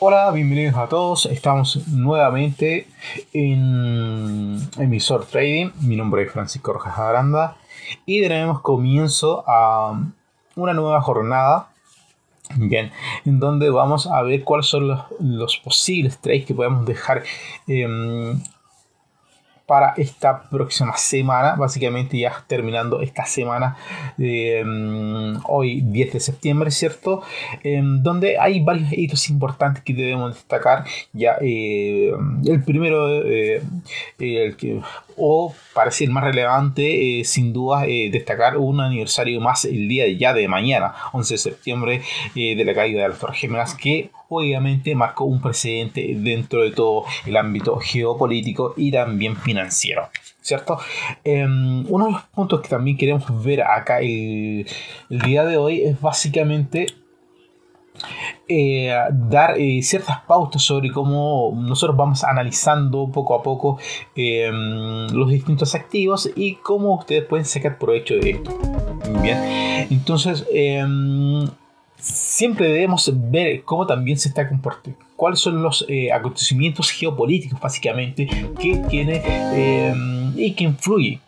Hola, bienvenidos a todos. Estamos nuevamente en Emisor Trading. Mi nombre es Francisco Rojas Aranda y tenemos comienzo a una nueva jornada. Bien, en donde vamos a ver cuáles son los, posibles trades que podemos dejar em, para esta próxima semana, básicamente ya terminando esta semana mm, hoy 10 de septiembre, ¿cierto? donde hay varios hitos importantes que debemos destacar. Ya eh, el primero, eh, el que o para ser más relevante, eh, sin duda, eh, destacar un aniversario más el día de ya de mañana, 11 de septiembre, eh, de la caída de las Torres Gemelas, que obviamente marcó un precedente dentro de todo el ámbito geopolítico y también financiero. ¿Cierto? Em, uno de los puntos que también queremos ver acá el día de hoy es básicamente eh, dar eh, ciertas pautas sobre cómo nosotros vamos analizando poco a poco eh, los distintos activos y cómo ustedes pueden sacar provecho de esto. Bien, entonces siempre debemos ver cómo también se está comportando, cuáles son los acontecimientos geopolíticos básicamente que tiene y que influyen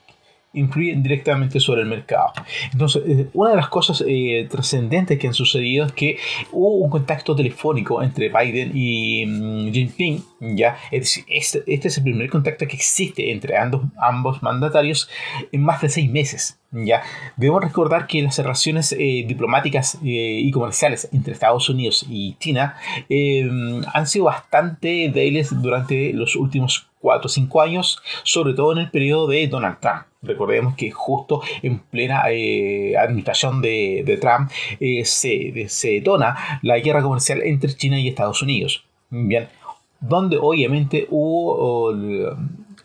influyen directamente sobre el mercado. Entonces, eh, una de las cosas eh, trascendentes que han sucedido es que hubo un contacto telefónico entre Biden y mm, Jinping, ¿ya? Es este, este, es el primer contacto que existe entre ambos, ambos mandatarios en más de seis meses. ¿ya? Debemos recordar que las relaciones eh, diplomáticas y comerciales entre Estados Unidos y China han sido bastante débiles durante los últimos 4 o 5 años, sobre todo en el periodo de Donald Trump. Recordemos que justo en plena eh, administración de, Trump eh, se, se, detona la guerra comercial entre China y Estados Unidos. Bien, donde obviamente hubo,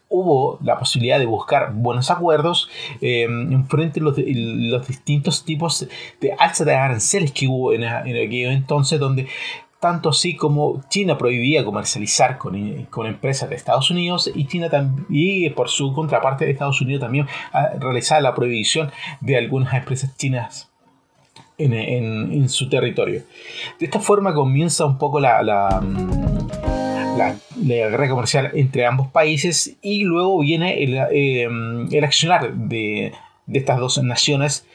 hubo la posibilidad de buscar buenos acuerdos eh, en frente de los, distintos tipos de alza de aranceles que hubo en, en aquel entonces, donde tanto así como China prohibía comercializar con, empresas de Estados Unidos y China y por su contraparte de Estados Unidos también realizaba la prohibición de algunas empresas chinas en, su territorio. De esta forma comienza un poco la, guerra comercial entre ambos países y luego viene el, eh, accionar de, de estas dos naciones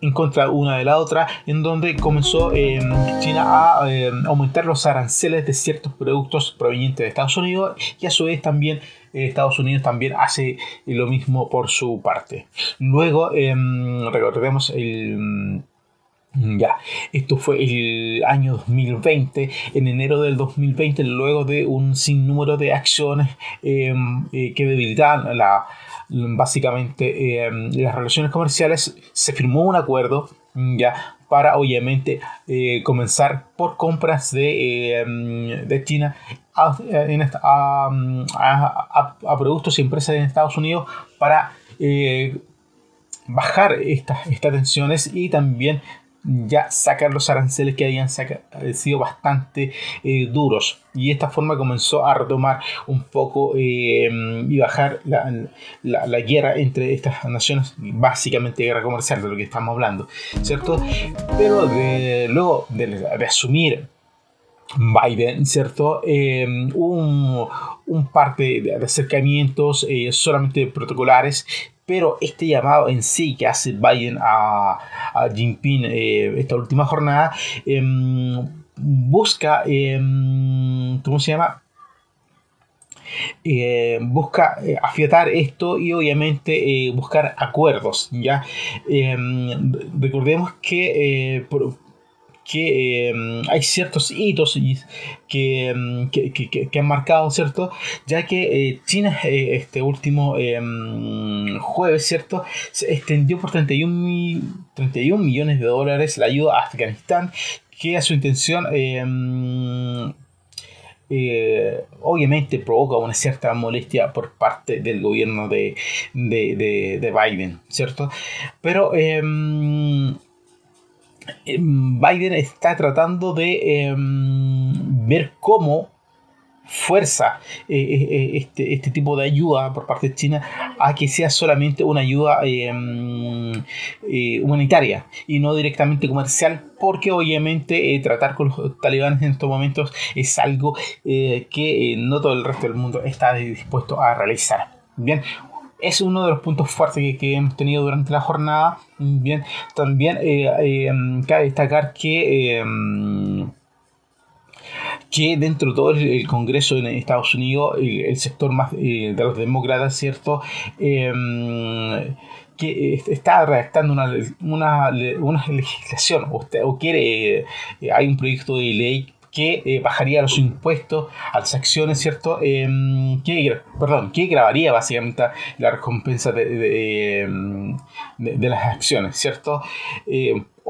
en contra una de la otra, en donde comenzó eh, China a eh, aumentar los aranceles de ciertos productos provenientes de Estados Unidos y a su vez también Estados Unidos también hace lo mismo por su parte. Luego, recordemos el... Ya, esto fue el año 2020, en enero del 2020, luego de un sinnúmero de acciones que debilitaban la, básicamente eh, las relaciones comerciales, se firmó un acuerdo ya para obviamente eh, comenzar por compras de, eh, de China a, a, productos y empresas en Estados Unidos para bajar estas, estas tensiones y también ya sacar los aranceles que habían eh, sido bastante eh, duros y de esta forma comenzó a retomar un poco eh, y bajar la, la, guerra entre estas naciones básicamente guerra comercial de lo que estamos hablando cierto pero luego de, asumir Biden, ¿cierto? un, un, par de, acercamientos solamente protocolares pero este llamado en sí que hace Biden a, a Jinping eh, esta última jornada em, busca, em, ¿cómo se llama? Eh, busca eh, afiatar esto y obviamente buscar acuerdos ya em, recordemos que que em, hay ciertos hitos em, que, que, han marcado, ¿cierto? Ya que eh, China eh, este último em, jueves, ¿cierto? Se extendió por 31, 31 millones de dólares la ayuda a Afganistán, que a su intención... Eh, obviamente provoca una cierta molestia por parte del gobierno de, de, de Biden, ¿cierto? Pero Biden está tratando de em, ver cómo fuerza eh, eh, eh, este, este, tipo de ayuda por parte de China a que sea solamente una ayuda mm, humanitaria y no directamente comercial, porque obviamente tratar con los talibanes en estos momentos es algo que no todo el resto del mundo está dispuesto a realizar. Bien, es uno de los puntos fuertes que, hemos tenido durante la jornada. Bien, también cabe destacar que que dentro de todo el, Congreso en Estados Unidos, el, sector más eh, de los demócratas, ¿cierto? Em, que está redactando una, una, una legislación o, o quiere, eh, hay un proyecto de ley que eh, bajaría los impuestos a las acciones, ¿cierto? Em, que, perdón, que grabaría básicamente la recompensa de, de, em, las acciones, ¿cierto?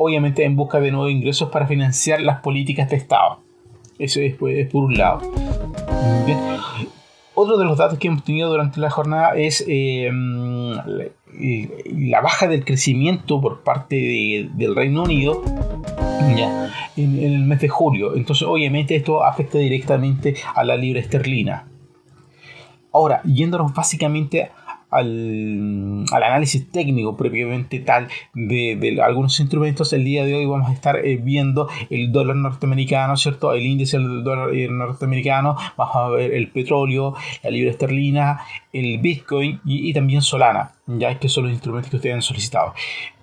obviamente en busca de nuevos ingresos para financiar las políticas de Estado. Eso es, pues, por un lado. Otro de los datos que hemos tenido durante la jornada es eh, la baja del crecimiento por parte del Reino Unido ya, en, el mes de julio. Entonces, obviamente, esto afecta directamente a la libra esterlina. Ahora, yéndonos básicamente al, análisis técnico propiamente tal de, algunos instrumentos, el día de hoy vamos a estar eh, viendo el dólar norteamericano, ¿cierto? El índice del dólar eh, norteamericano, vamos a ver el petróleo, la libra esterlina, el Bitcoin y, también Solana, ya que son los instrumentos que ustedes han solicitado.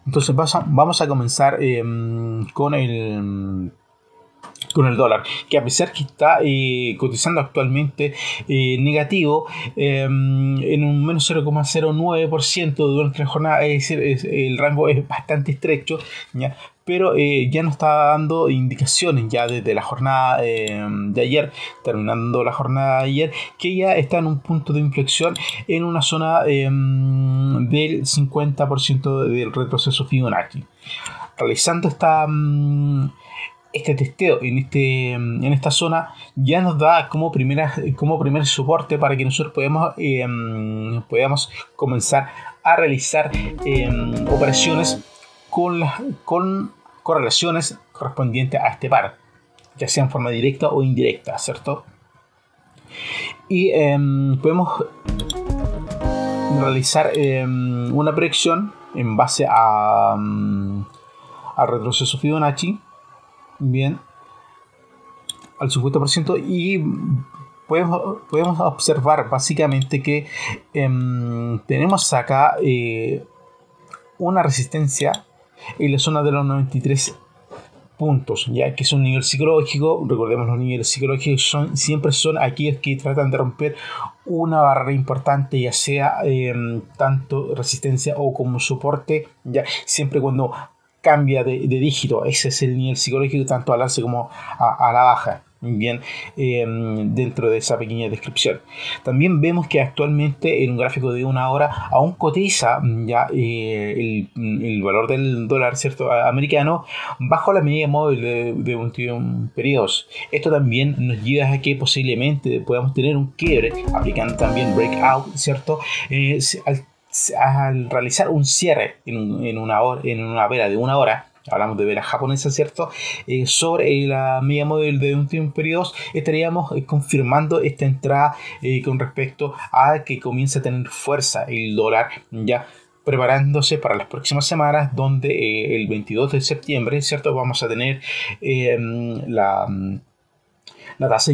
Entonces vamos a, comenzar em, con el con el dólar, que a pesar que está eh, cotizando actualmente eh, negativo em, en un menos 0,09% durante la jornada, es decir, el rango es bastante estrecho, ¿ya? pero eh, ya nos está dando indicaciones ya desde la jornada em, de ayer, terminando la jornada de ayer, que ya está en un punto de inflexión en una zona em, del 50% del retroceso Fibonacci. Realizando esta mm, este testeo en, este, en esta zona ya nos da como, primera, como primer soporte para que nosotros podamos, em, podamos comenzar a realizar em, operaciones con, las, con correlaciones correspondientes a este par, ya sea en forma directa o indirecta, ¿cierto? Y em, podemos realizar una proyección en base a, a retroceso Fibonacci bien al 50% y podemos, podemos observar básicamente que em, tenemos acá eh, una resistencia en la zona de los 93 puntos, ya que es un nivel psicológico, recordemos los niveles psicológicos son, siempre son aquellos que tratan de romper una barrera importante, ya sea em, tanto resistencia o como soporte, ya siempre cuando cambia de, dígito. Ese es el nivel psicológico, tanto al alce como a, la baja. Bien, em, dentro de esa pequeña descripción. También vemos que actualmente en un gráfico de una hora aún cotiza ya eh, el, valor del dólar cierto americano bajo la medida móvil de, de 21 periodos. Esto también nos lleva a que posiblemente podamos tener un quiebre aplicando también breakout, ¿cierto? Eh, al al realizar un cierre en, una, hora, en una vela de una hora, hablamos de velas japonesas, ¿cierto? Eh, sobre la media móvil de un tiempo periodo, estaríamos eh, confirmando esta entrada eh, con respecto a que comience a tener fuerza el dólar, ya preparándose para las próximas semanas, donde el 22 de septiembre, ¿cierto? Vamos a tener la la tasa,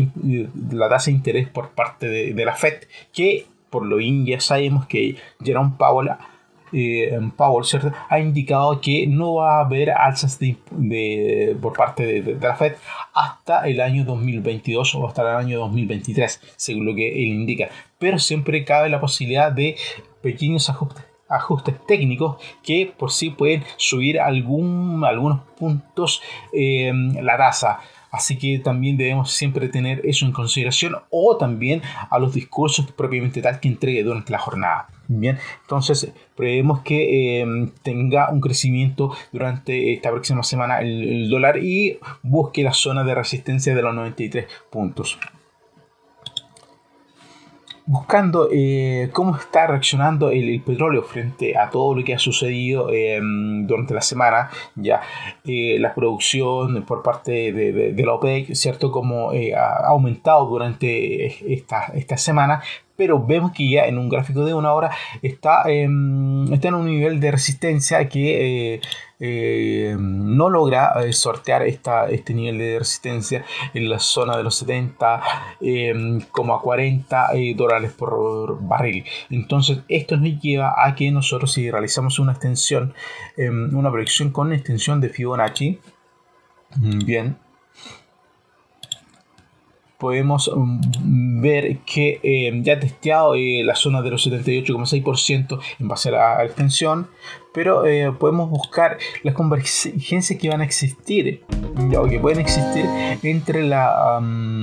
la tasa de interés por parte de, de, la Fed, que por lo bien ya sabemos que Jerome Powell, eh, Powell ha indicado que no va a haber alzas de, por parte de, la Fed hasta el año 2022 o hasta el año 2023, según lo que él indica. Pero siempre cabe la posibilidad de pequeños ajustes ajustes técnicos que por sí pueden subir algún, algunos puntos eh, la tasa. Así que también debemos siempre tener eso en consideración o también a los discursos propiamente tal que entregue durante la jornada. Bien, entonces prevemos que eh, tenga un crecimiento durante esta próxima semana el, dólar y busque la zona de resistencia de los 93 puntos. Buscando eh, cómo está reaccionando el, petróleo frente a todo lo que ha sucedido em, durante la semana, ya eh, la producción por parte de, la OPEC, ¿cierto? Como eh, ha aumentado durante esta, esta semana, pero vemos que ya en un gráfico de una hora está, está en un nivel de resistencia que eh, no logra eh, sortear esta, este nivel de resistencia en la zona de los 70 eh, como a 40 dólares por barril. Entonces esto nos lleva a que nosotros si realizamos una extensión, una proyección con extensión de Fibonacci, mm, bien, podemos mm, ver que ya ha testeado la zona de los 78,6% en base a la extensión, pero eh, podemos buscar las convergencias que van a existir o que pueden existir entre la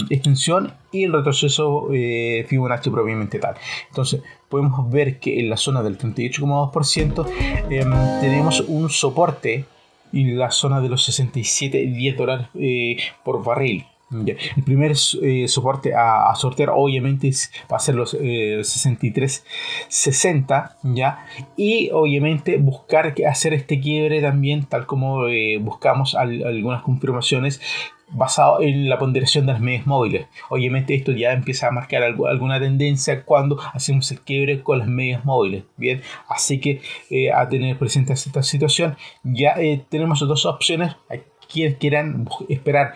extensión y el retroceso eh, Fibonacci propiamente tal. Entonces podemos ver que en la zona del 38,2% em, tenemos un soporte y la zona de los 67,10 dólares eh, por barril. El primer eh, soporte a, sortear obviamente va a ser los 6360 eh, ¿ya? y obviamente buscar hacer este quiebre también tal como eh, buscamos algunas confirmaciones basado en la ponderación de las medias móviles. Obviamente esto ya empieza a marcar alguna tendencia cuando hacemos el quiebre con las medias móviles. Bien, así que a tener presente esta situación ya tenemos dos opciones. Quienes quieran esperar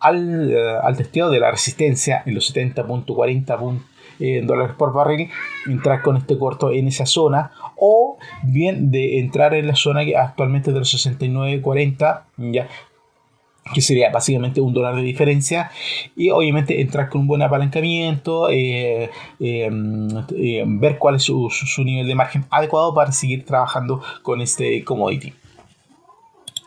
al, eh, al testeo de la resistencia en los 70.40 eh, dólares por barril, entrar con este corto en esa zona o bien de entrar en la zona que actualmente de los 69.40 ya que sería básicamente un dólar de diferencia y obviamente entrar con un buen apalancamiento eh, ver cuál es su, su, nivel de margen adecuado para seguir trabajando con este commodity.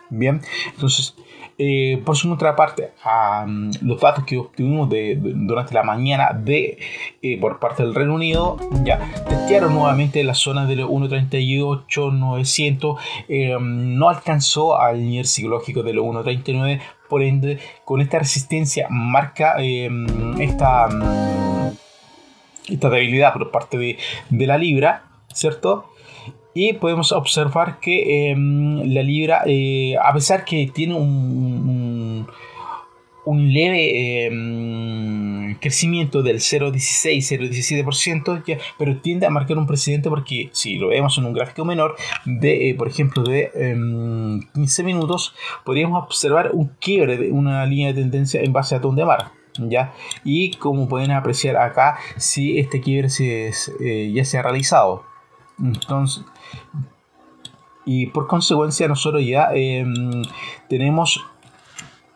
Bien entonces eh, por su contraparte, a los datos que obtuvimos durante la mañana de, eh, por parte del Reino Unido, ya testearon nuevamente la zona de los 1.38.900, eh, no alcanzó al nivel psicológico de los 1.39, por ende, con esta resistencia marca esta, esta debilidad por parte de, de la libra, ¿cierto? Y podemos observar que em, la libra, eh, a pesar que tiene un, un, leve em, crecimiento del 0,16-0,17%, pero tiende a marcar un precedente porque si lo vemos en un gráfico menor, de eh, por ejemplo de 15 em, minutos, podríamos observar un quiebre de una línea de tendencia en base a de mar. ¿Ya? Y como pueden apreciar acá, si este quiebre se, eh, ya se ha realizado. Entonces, y por consecuencia nosotros ya em, tenemos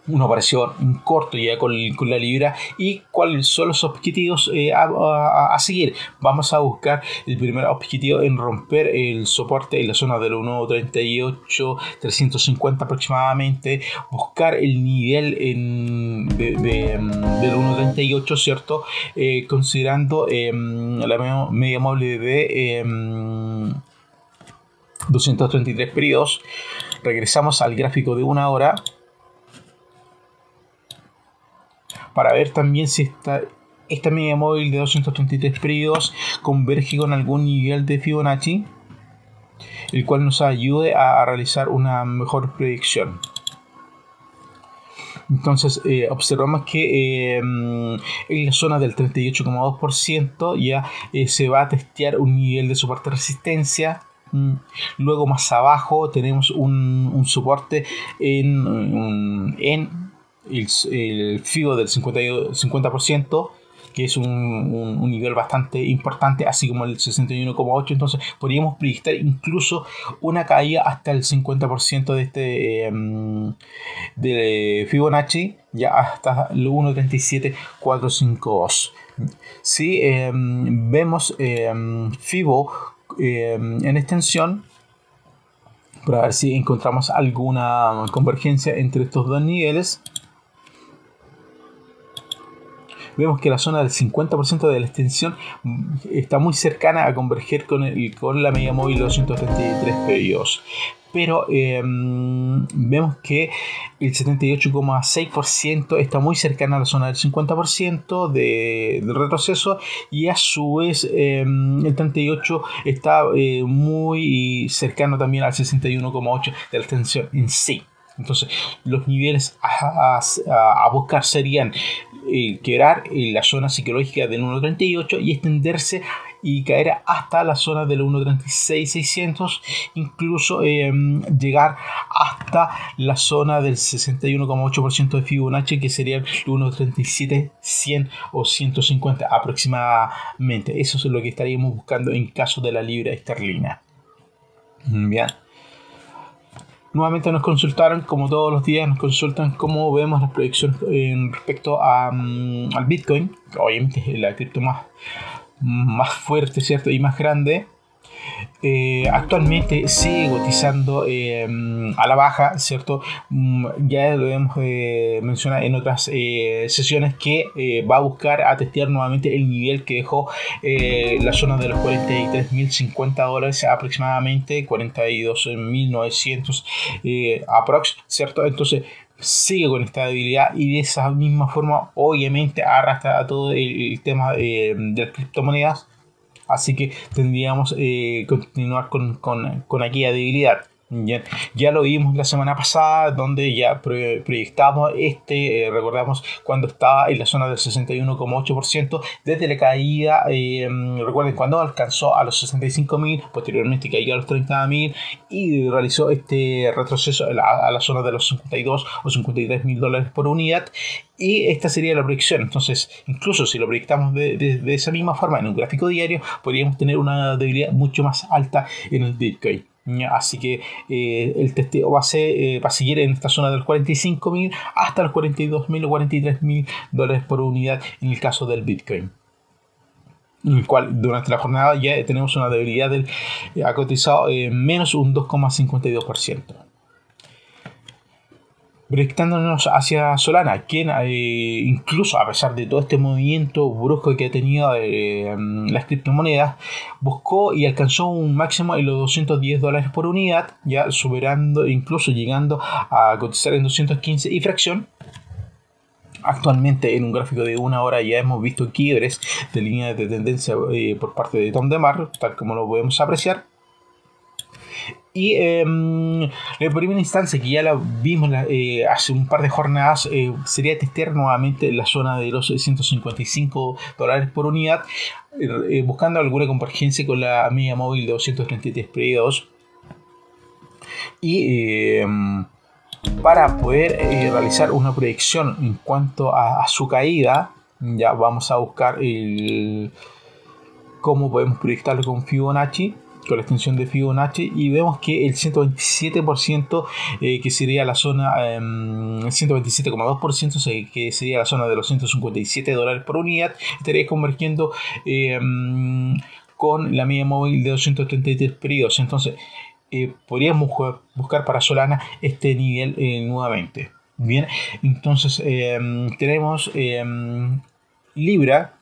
una operación un corto ya con, la libra y cuáles son los objetivos eh, a, seguir. Vamos a buscar el primer objetivo en romper el soporte en la zona del 1.38, 350 aproximadamente, buscar el nivel en, de, em, del 1.38, ¿cierto? Eh, considerando em, la media móvil de 233 periodos. Regresamos al gráfico de una hora para ver también si esta, media móvil de 233 periodos converge con algún nivel de Fibonacci, el cual nos ayude a, realizar una mejor predicción. Entonces eh, observamos que em, en la zona del 38,2% ya eh, se va a testear un nivel de soporte resistencia luego más abajo tenemos un, soporte en, en el, FIBO del 50, 50% que es un, nivel bastante importante, así como el 61,8. Entonces podríamos proyectar incluso una caída hasta el 50% de este em, de Fibonacci, ya hasta el 1.37452. Si em, vemos em, Fibo eh, en extensión para ver si encontramos alguna convergencia entre estos dos niveles. Vemos que la zona del 50% de la extensión está muy cercana a converger con, el, con la media móvil 233 periodos. Pero em, vemos que el 78,6% está muy cercano a la zona del 50% de, del retroceso y a su vez em, el 38% está eh, muy cercano también al 61,8% de la tensión en sí. Entonces, los niveles a, buscar serían eh, quebrar la zona psicológica del 1.38 y extenderse y caer hasta la zona del 1.36.600, incluso em, llegar hasta la zona del 61,8% de Fibonacci, que sería el 1.37.100 o 150 aproximadamente. Eso es lo que estaríamos buscando en caso de la libra esterlina. Bien. Nuevamente nos consultaron, como todos los días, nos consultan cómo vemos las proyecciones en respecto a, mm, al Bitcoin, obviamente es la cripto más, más fuerte, ¿cierto? Y más grande. Eh, actualmente sigue cotizando eh, a la baja, ¿cierto? Mm, ya lo hemos eh, mencionado en otras sesiones que va a buscar a testear nuevamente el nivel que dejó la zona de los 43.050 dólares aproximadamente, 42.900 aprox, ¿cierto? Entonces sigue con esta debilidad y de esa misma forma obviamente arrastra a todo el, tema de las criptomonedas Así que tendríamos eh, continuar con, con, con aquella debilidad. Ya, lo vimos la semana pasada, donde ya proyectamos este, eh, recordamos cuando estaba en la zona del 61,8%, desde la caída, eh, recuerden cuando alcanzó a los 65.000, posteriormente cayó a los 30.000 y realizó este retroceso a la, zona de los 52 o 53 mil dólares por unidad. Y esta sería la proyección. Entonces, incluso si lo proyectamos de, de esa misma forma en un gráfico diario, podríamos tener una debilidad mucho más alta en el Bitcoin. Así que eh, el testeo va a, eh, va a seguir en esta zona de los 45.000 hasta los 42.000 o 43.000 dólares por unidad en el caso del Bitcoin. En el cual durante la jornada ya tenemos una debilidad del ha cotizado eh, menos un 2,52% proyectándonos hacia Solana, quien eh, incluso a pesar de todo este movimiento brusco que ha tenido eh, las criptomonedas, buscó y alcanzó un máximo en los 210 dólares por unidad, ya superando, incluso llegando a cotizar en 215 y fracción. Actualmente en un gráfico de una hora ya hemos visto quiebres de línea de tendencia eh, por parte de Tom DeMar, tal como lo podemos apreciar y em, en primera instancia, que ya la vimos eh, hace un par de jornadas, eh, sería testear nuevamente la zona de los 155 dólares por unidad, eh, buscando alguna convergencia con la media móvil de 233 periodos. Y em, para poder realizar una proyección en cuanto a, su caída, ya vamos a buscar cómo podemos proyectarlo con Fibonacci con la extensión de Fibonacci y vemos que el 127% eh, que sería la zona, em, el 127,2% que sería la zona de los 157 dólares por unidad, estaría convergiendo em, con la media móvil de 233 periodos. Entonces, eh, podríamos buscar para Solana este nivel eh, nuevamente. Bien, entonces em, tenemos Libra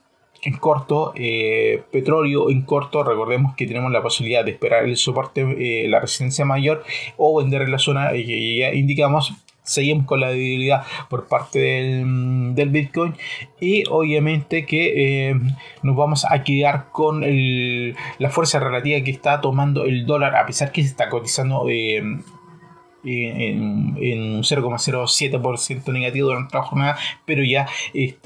en corto, eh, petróleo en corto, recordemos que tenemos la posibilidad de esperar el soporte, eh, la resistencia mayor o vender en la zona que ya indicamos. Seguimos con la debilidad por parte del, del Bitcoin y obviamente que eh, nos vamos a quedar con la fuerza relativa que está tomando el dólar a pesar que se está cotizando en, un 0,07% negativo durante la jornada, pero ya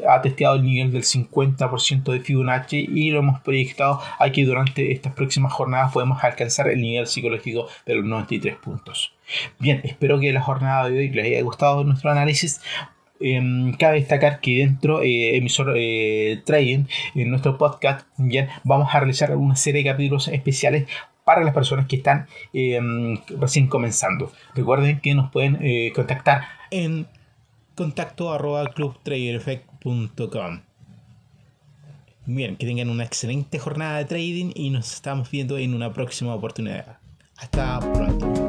ha testeado el nivel del 50% de Fibonacci y lo hemos proyectado a que durante estas próximas jornadas podemos alcanzar el nivel psicológico de los 93 puntos. Bien, espero que la jornada de hoy les haya gustado nuestro análisis. Em, cabe destacar que dentro eh, emisor eh, trading en nuestro podcast ya vamos a realizar una serie de capítulos especiales para las personas que están em, recién comenzando. Recuerden que nos pueden eh, contactar en contacto arroba clubtradereffect.com. Bien, que tengan una excelente jornada de trading y nos estamos viendo en una próxima oportunidad. Hasta pronto.